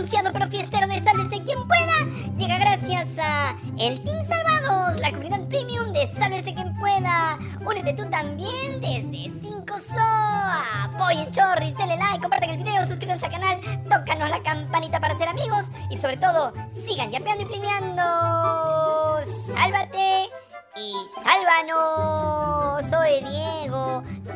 pronunciado pero fiestero de Sálvese quien pueda llega gracias a el Team Salvados, la comunidad premium de Sálvese quien pueda. Únete tú también desde 5 SOA. Apoyen Chorris, denle like, compartan el video, suscríbanse al canal, tócanos la campanita para ser amigos y sobre todo sigan yampeando y plineando. Sálvate y sálvanos. Soy 10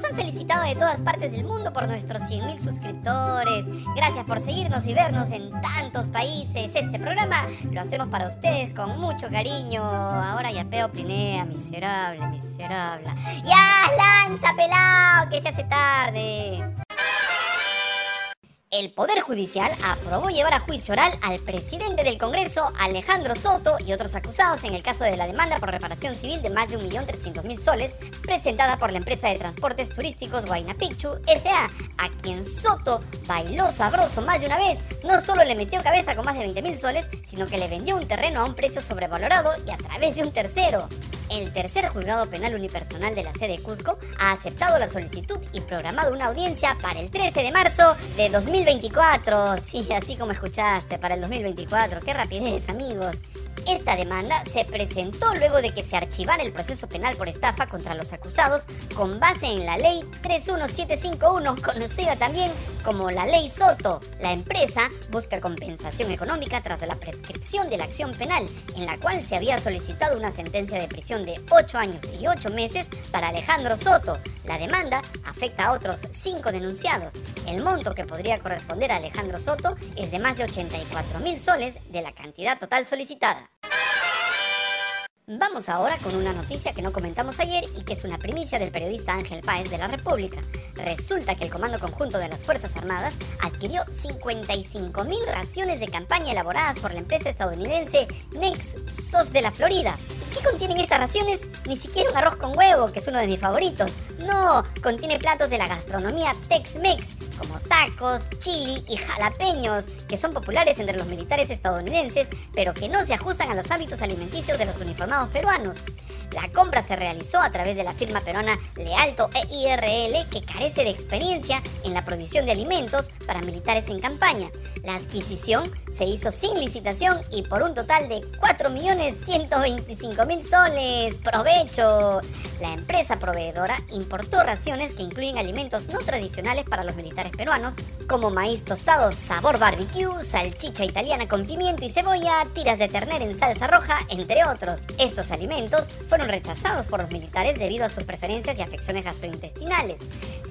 han felicitado de todas partes del mundo por nuestros 100.000 suscriptores. Gracias por seguirnos y vernos en tantos países. Este programa lo hacemos para ustedes con mucho cariño. Ahora ya peo plinea, miserable, miserable. ¡Ya, lanza, pelado! Que se hace tarde. El Poder Judicial aprobó llevar a juicio oral al presidente del Congreso, Alejandro Soto, y otros acusados en el caso de la demanda por reparación civil de más de 1.300.000 soles presentada por la empresa de transportes turísticos Huayna Picchu S.A., a quien Soto bailó sabroso más de una vez. No solo le metió cabeza con más de 20.000 soles, sino que le vendió un terreno a un precio sobrevalorado y a través de un tercero el tercer juzgado penal unipersonal de la sede Cusco ha aceptado la solicitud y programado una audiencia para el 13 de marzo de 2024. Sí, así como escuchaste, para el 2024. Qué rapidez, amigos. Esta demanda se presentó luego de que se archivara el proceso penal por estafa contra los acusados con base en la ley 31751, conocida también como la ley Soto. La empresa busca compensación económica tras la prescripción de la acción penal, en la cual se había solicitado una sentencia de prisión de 8 años y 8 meses para Alejandro Soto. La demanda afecta a otros 5 denunciados. El monto que podría corresponder a Alejandro Soto es de más de 84 mil soles de la cantidad total solicitada. Vamos ahora con una noticia que no comentamos ayer y que es una primicia del periodista Ángel Páez de la República. Resulta que el Comando Conjunto de las Fuerzas Armadas adquirió 55.000 raciones de campaña elaboradas por la empresa estadounidense Nex SOS de la Florida. ¿Qué contienen estas raciones? Ni siquiera un arroz con huevo, que es uno de mis favoritos. No, contiene platos de la gastronomía Tex-Mex, como tacos, chili y jalapeños, que son populares entre los militares estadounidenses, pero que no se ajustan a los hábitos alimenticios de los uniformados peruanos. La compra se realizó a través de la firma peruana Lealto EIRL, que carece de experiencia en la provisión de alimentos para militares en campaña. La adquisición se hizo sin licitación y por un total de 4.125.000 soles. ¡Provecho! La empresa proveedora importó raciones que incluyen alimentos no tradicionales para los militares peruanos, como maíz tostado sabor barbecue, salchicha italiana con pimiento y cebolla, tiras de ternera en salsa roja, entre otros. Estos alimentos fueron rechazados por los militares debido a sus preferencias y afecciones gastrointestinales.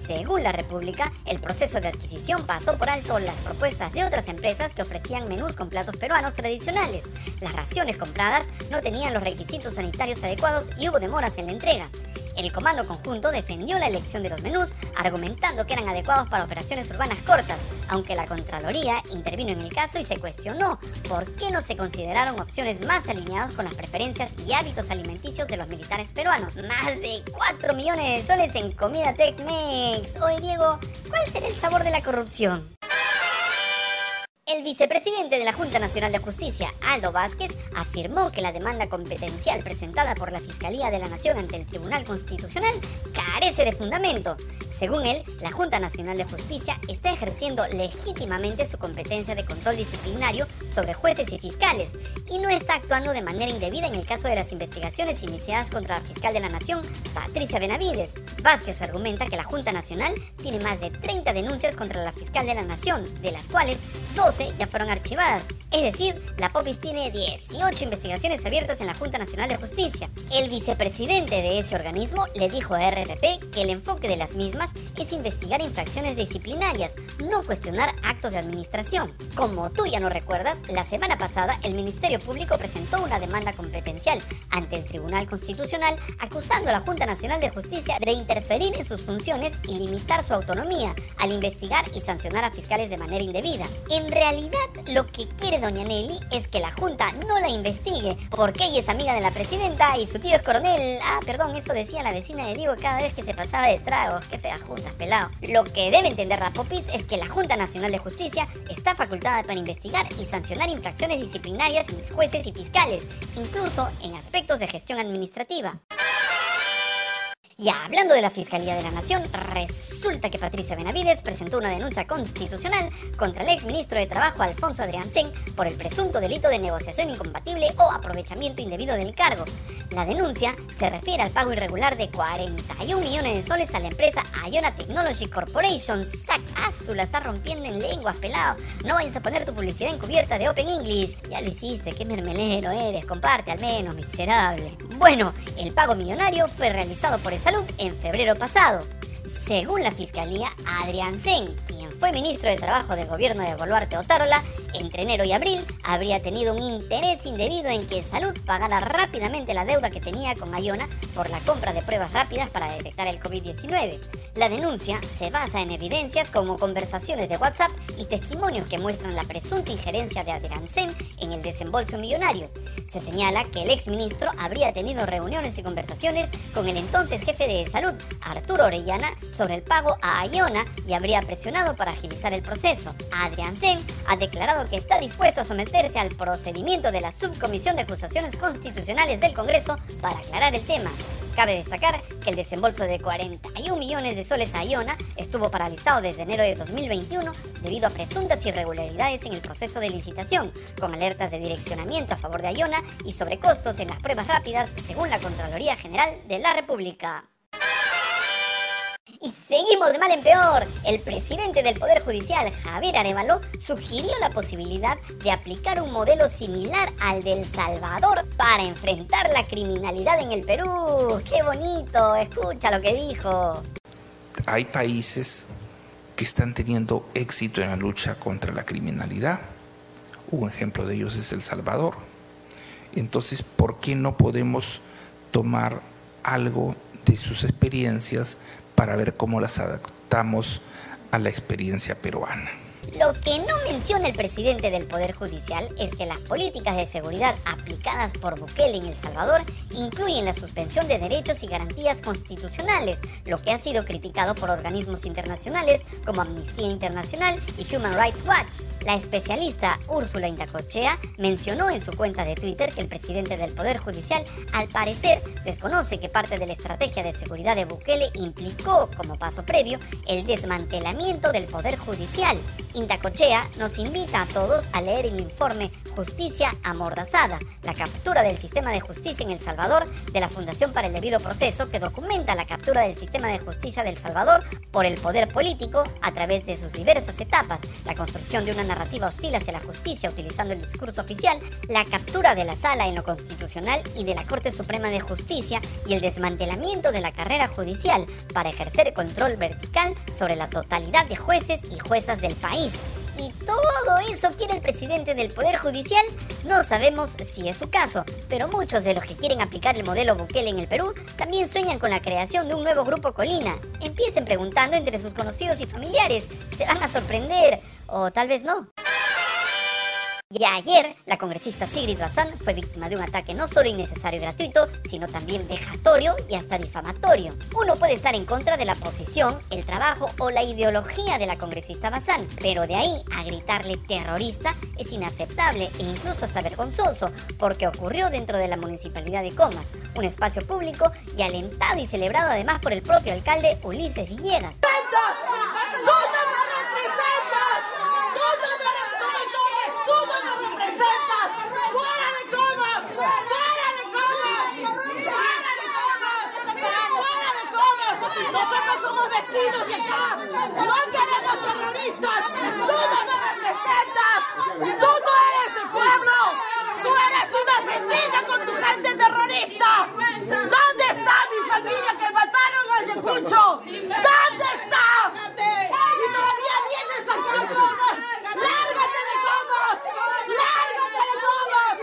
Según la República, el proceso de adquisición pasó por alto las propuestas de otras empresas que ofrecían menús con platos peruanos tradicionales. Las raciones compradas no tenían los requisitos sanitarios adecuados y hubo demoras en la entrega. El Comando Conjunto defendió la elección de los menús, argumentando que eran adecuados para operaciones urbanas cortas, aunque la Contraloría intervino en el caso y se cuestionó por qué no se consideraron opciones más alineadas con las preferencias y hábitos alimenticios de los militares peruanos. Más de 4 millones de soles en comida Tex-Mex. Oye Diego, ¿cuál será el sabor de la corrupción? El vicepresidente de la Junta Nacional de Justicia, Aldo Vázquez, afirmó que la demanda competencial presentada por la Fiscalía de la Nación ante el Tribunal Constitucional carece de fundamento. Según él, la Junta Nacional de Justicia está ejerciendo legítimamente su competencia de control disciplinario sobre jueces y fiscales y no está actuando de manera indebida en el caso de las investigaciones iniciadas contra la fiscal de la Nación, Patricia Benavides. Vázquez argumenta que la Junta Nacional tiene más de 30 denuncias contra la fiscal de la Nación, de las cuales 12 ya fueron archivadas. Es decir, la POPIS tiene 18 investigaciones abiertas en la Junta Nacional de Justicia. El vicepresidente de ese organismo le dijo a RPP que el enfoque de las mismas es investigar infracciones disciplinarias, no cuestionar actos de administración. Como tú ya no recuerdas, la semana pasada el Ministerio Público presentó una demanda competencial ante el Tribunal Constitucional acusando a la Junta Nacional de Justicia de interferir en sus funciones y limitar su autonomía al investigar y sancionar a fiscales de manera indebida. En realidad, lo que quiere doña Nelly es que la Junta no la investigue, porque ella es amiga de la presidenta y su tío es coronel. Ah, perdón, eso decía la vecina de Diego cada vez que se pasaba de tragos. Qué fea junta, pelado. Lo que debe entender la Popis es que la Junta Nacional de Justicia está facultada para investigar y sancionar infracciones disciplinarias en jueces y fiscales, incluso en aspectos de gestión administrativa. Y hablando de la Fiscalía de la Nación, resulta que Patricia Benavides presentó una denuncia constitucional contra el exministro de Trabajo Alfonso Adriancén por el presunto delito de negociación incompatible o aprovechamiento indebido del cargo. La denuncia se refiere al pago irregular de 41 millones de soles a la empresa Iona Technology Corporation. ¡Sac! Azul la está rompiendo en lenguas, pelado. No vayas a poner tu publicidad encubierta de Open English. Ya lo hiciste, qué mermelero eres. Comparte al menos, miserable. Bueno, el pago millonario fue realizado por el Salud en febrero pasado. Según la Fiscalía, Adrián Sen, quien fue ministro de Trabajo del gobierno de Boluarte Otárola, entre enero y abril habría tenido un interés indebido en que Salud pagara rápidamente la deuda que tenía con Ayona por la compra de pruebas rápidas para detectar el COVID-19. La denuncia se basa en evidencias como conversaciones de WhatsApp y testimonios que muestran la presunta injerencia de Sen en el desembolso millonario. Se señala que el exministro habría tenido reuniones y conversaciones con el entonces jefe de salud, Arturo Orellana, sobre el pago a Ayona y habría presionado para agilizar el proceso. Adrián Sen ha declarado que está dispuesto a someterse al procedimiento de la Subcomisión de Acusaciones Constitucionales del Congreso para aclarar el tema. Cabe destacar que el desembolso de 41 millones de soles a Iona estuvo paralizado desde enero de 2021 debido a presuntas irregularidades en el proceso de licitación, con alertas de direccionamiento a favor de Iona y sobrecostos en las pruebas rápidas, según la Contraloría General de la República. Y seguimos de mal en peor. El presidente del Poder Judicial, Javier Arevalo, sugirió la posibilidad de aplicar un modelo similar al del Salvador para enfrentar la criminalidad en el Perú. ¡Qué bonito! Escucha lo que dijo. Hay países que están teniendo éxito en la lucha contra la criminalidad. Un ejemplo de ellos es El Salvador. Entonces, ¿por qué no podemos tomar algo de sus experiencias para ver cómo las adaptamos a la experiencia peruana. Lo que no menciona el presidente del Poder Judicial es que las políticas de seguridad aplicadas por Bukele en El Salvador incluyen la suspensión de derechos y garantías constitucionales, lo que ha sido criticado por organismos internacionales como Amnistía Internacional y Human Rights Watch. La especialista Úrsula Indacochea mencionó en su cuenta de Twitter que el presidente del Poder Judicial al parecer desconoce que parte de la estrategia de seguridad de Bukele implicó como paso previo el desmantelamiento del Poder Judicial. Indacochea nos invita a todos a leer el informe Justicia Amordazada, la captura del sistema de justicia en El Salvador de la Fundación para el Debido Proceso, que documenta la captura del sistema de justicia del Salvador por el poder político a través de sus diversas etapas, la construcción de una narrativa hostil hacia la justicia utilizando el discurso oficial, la captura de la sala en lo constitucional y de la Corte Suprema de Justicia y el desmantelamiento de la carrera judicial para ejercer control vertical sobre la totalidad de jueces y juezas del país. ¿Y todo eso quiere el presidente del Poder Judicial? No sabemos si es su caso, pero muchos de los que quieren aplicar el modelo Bukele en el Perú también sueñan con la creación de un nuevo grupo Colina. Empiecen preguntando entre sus conocidos y familiares, se van a sorprender, o tal vez no. Y ayer, la congresista Sigrid Bazán fue víctima de un ataque no solo innecesario y gratuito, sino también vejatorio y hasta difamatorio. Uno puede estar en contra de la posición, el trabajo o la ideología de la congresista Bazán, pero de ahí a gritarle terrorista es inaceptable e incluso hasta vergonzoso, porque ocurrió dentro de la municipalidad de Comas, un espacio público y alentado y celebrado además por el propio alcalde Ulises Villegas. Nosotros somos vecinos de acá. No queremos terroristas. Tú no me representas. Tú no eres el pueblo. Tú eres una asesina con tu gente terrorista. ¿Dónde está mi familia que mataron al Yacucho? ¿Dónde está? Y todavía vienes acá, Comas. ¡Lárgate de Comas! ¡Lárgate de Comas!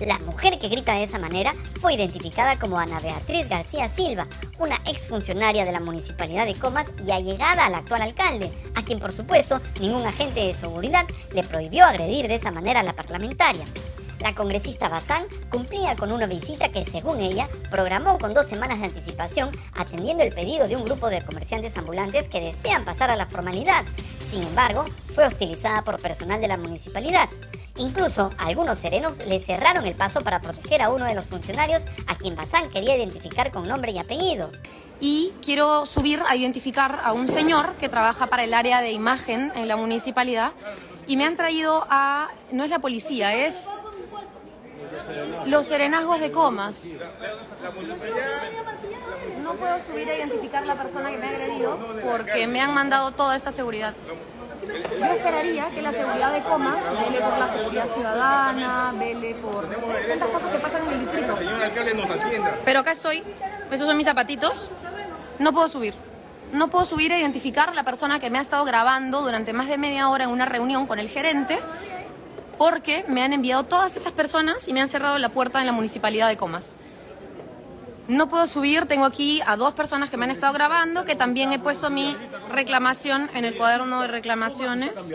La mujer que grita de esa manera fue identificada como Ana Beatriz García Silva, una exfuncionaria de la municipalidad de Comas y allegada al actual alcalde, a quien por supuesto ningún agente de seguridad le prohibió agredir de esa manera a la parlamentaria. La congresista Bazán cumplía con una visita que, según ella, programó con dos semanas de anticipación, atendiendo el pedido de un grupo de comerciantes ambulantes que desean pasar a la formalidad. Sin embargo, fue hostilizada por personal de la municipalidad. Incluso algunos serenos le cerraron el paso para proteger a uno de los funcionarios a quien Bazán quería identificar con nombre y apellido. Y quiero subir a identificar a un señor que trabaja para el área de imagen en la municipalidad y me han traído a, no es la policía, es los serenazgos de comas. No puedo subir a identificar a la persona que me ha agredido porque me han mandado toda esta seguridad. Yo esperaría que la seguridad de comas vele por la seguridad ciudadana, vele por tantas cosas que pasan en el distrito. Señor alcalde nos atienda. Pero acá estoy, esos son mis zapatitos. No puedo subir. No puedo subir a identificar a la persona que me ha estado grabando durante más de media hora en una reunión con el gerente porque me han enviado todas esas personas y me han cerrado la puerta en la municipalidad de Comas. No puedo subir, tengo aquí a dos personas que me han estado grabando, que también he puesto mi reclamación en el cuaderno de reclamaciones.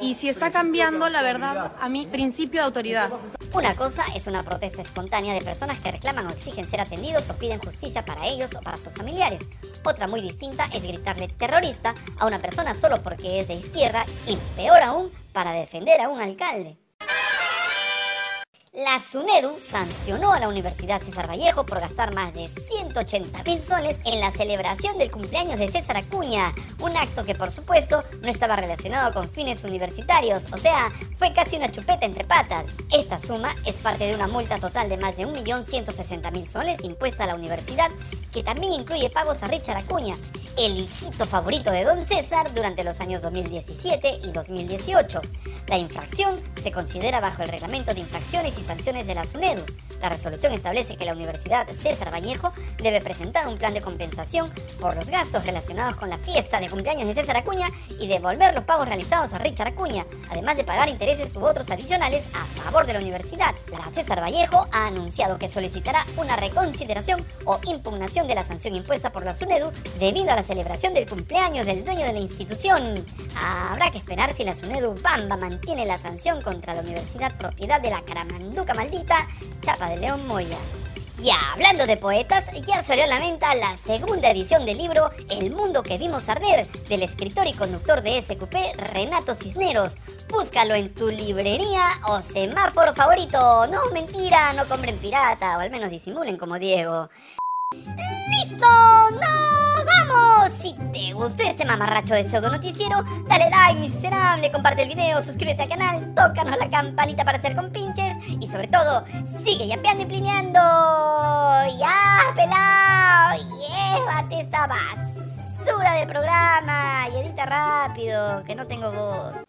Y si está cambiando, la verdad, a mi principio de autoridad. Una cosa es una protesta espontánea de personas que reclaman o exigen ser atendidos o piden justicia para ellos o para sus familiares. Otra muy distinta es gritarle terrorista a una persona solo porque es de izquierda y peor aún para defender a un alcalde. La SUNEDU sancionó a la Universidad César Vallejo por gastar más de 180 mil soles en la celebración del cumpleaños de César Acuña, un acto que por supuesto no estaba relacionado con fines universitarios, o sea, fue casi una chupeta entre patas. Esta suma es parte de una multa total de más de 1.160.000 soles impuesta a la universidad, que también incluye pagos a Richard Acuña, el hijito favorito de Don César durante los años 2017 y 2018. La infracción se considera bajo el reglamento de infracciones y sanciones de la SUNEDU. La resolución establece que la Universidad César Vallejo debe presentar un plan de compensación por los gastos relacionados con la fiesta de cumpleaños de César Acuña y devolver los pagos realizados a Richard Acuña, además de pagar intereses u otros adicionales a favor de la universidad. La César Vallejo ha anunciado que solicitará una reconsideración o impugnación de la sanción impuesta por la SUNEDU debido a la celebración del cumpleaños del dueño de la institución. Habrá que esperar si la SUNEDU Bamba mantiene la sanción contra la universidad propiedad de la Caramanduca maldita Chapa de León Moya. Y hablando de poetas, ya salió a la venta la segunda edición del libro El mundo que vimos arder, del escritor y conductor de SQP Renato Cisneros. Búscalo en tu librería o semáforo favorito. No, mentira, no compren pirata, o al menos disimulen como Diego. ¡Listo! Gustó este mamarracho de pseudo noticiero, dale like, miserable, comparte el video, suscríbete al canal, tócanos la campanita para hacer compinches y sobre todo, sigue yapeando y plineando. ¡Ya, pelao! ¡Llévate esta basura del programa! Y edita rápido, que no tengo voz.